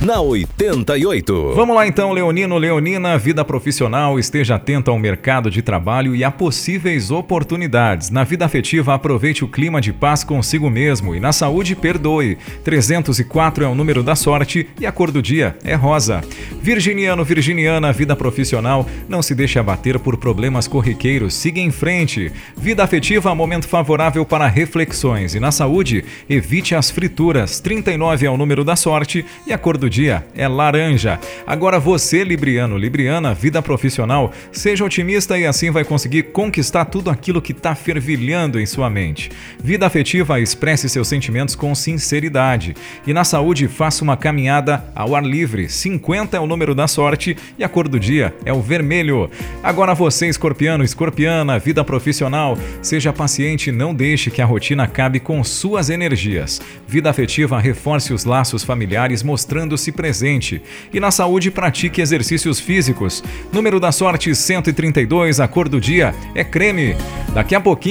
na 88. Vamos lá então, Leonino, Leonina, vida profissional, esteja atento ao mercado de trabalho e a possíveis oportunidades. Na vida afetiva, aproveite o clima de paz consigo mesmo e na saúde, perdoe. 304 é o número da sorte e a cor do dia é rosa. Virginiano, Virginiana, vida profissional, não se deixe abater por problemas corriqueiros, siga em frente. Vida afetiva, momento favorável para reflexões e na saúde, evite as frituras. 39 é o número da sorte e a cor do do dia é laranja. Agora você, Libriano, Libriana, vida profissional, seja otimista e assim vai conseguir conquistar tudo aquilo que está fervilhando em sua mente. Vida afetiva, expresse seus sentimentos com sinceridade. E na saúde, faça uma caminhada ao ar livre. 50 é o número da sorte e a cor do dia é o vermelho. Agora você, escorpiano, escorpiana, vida profissional, seja paciente e não deixe que a rotina acabe com suas energias. Vida afetiva, reforce os laços familiares mostrando se presente. E na saúde, pratique exercícios físicos. Número da sorte 132, a cor do dia é creme. Daqui a pouquinho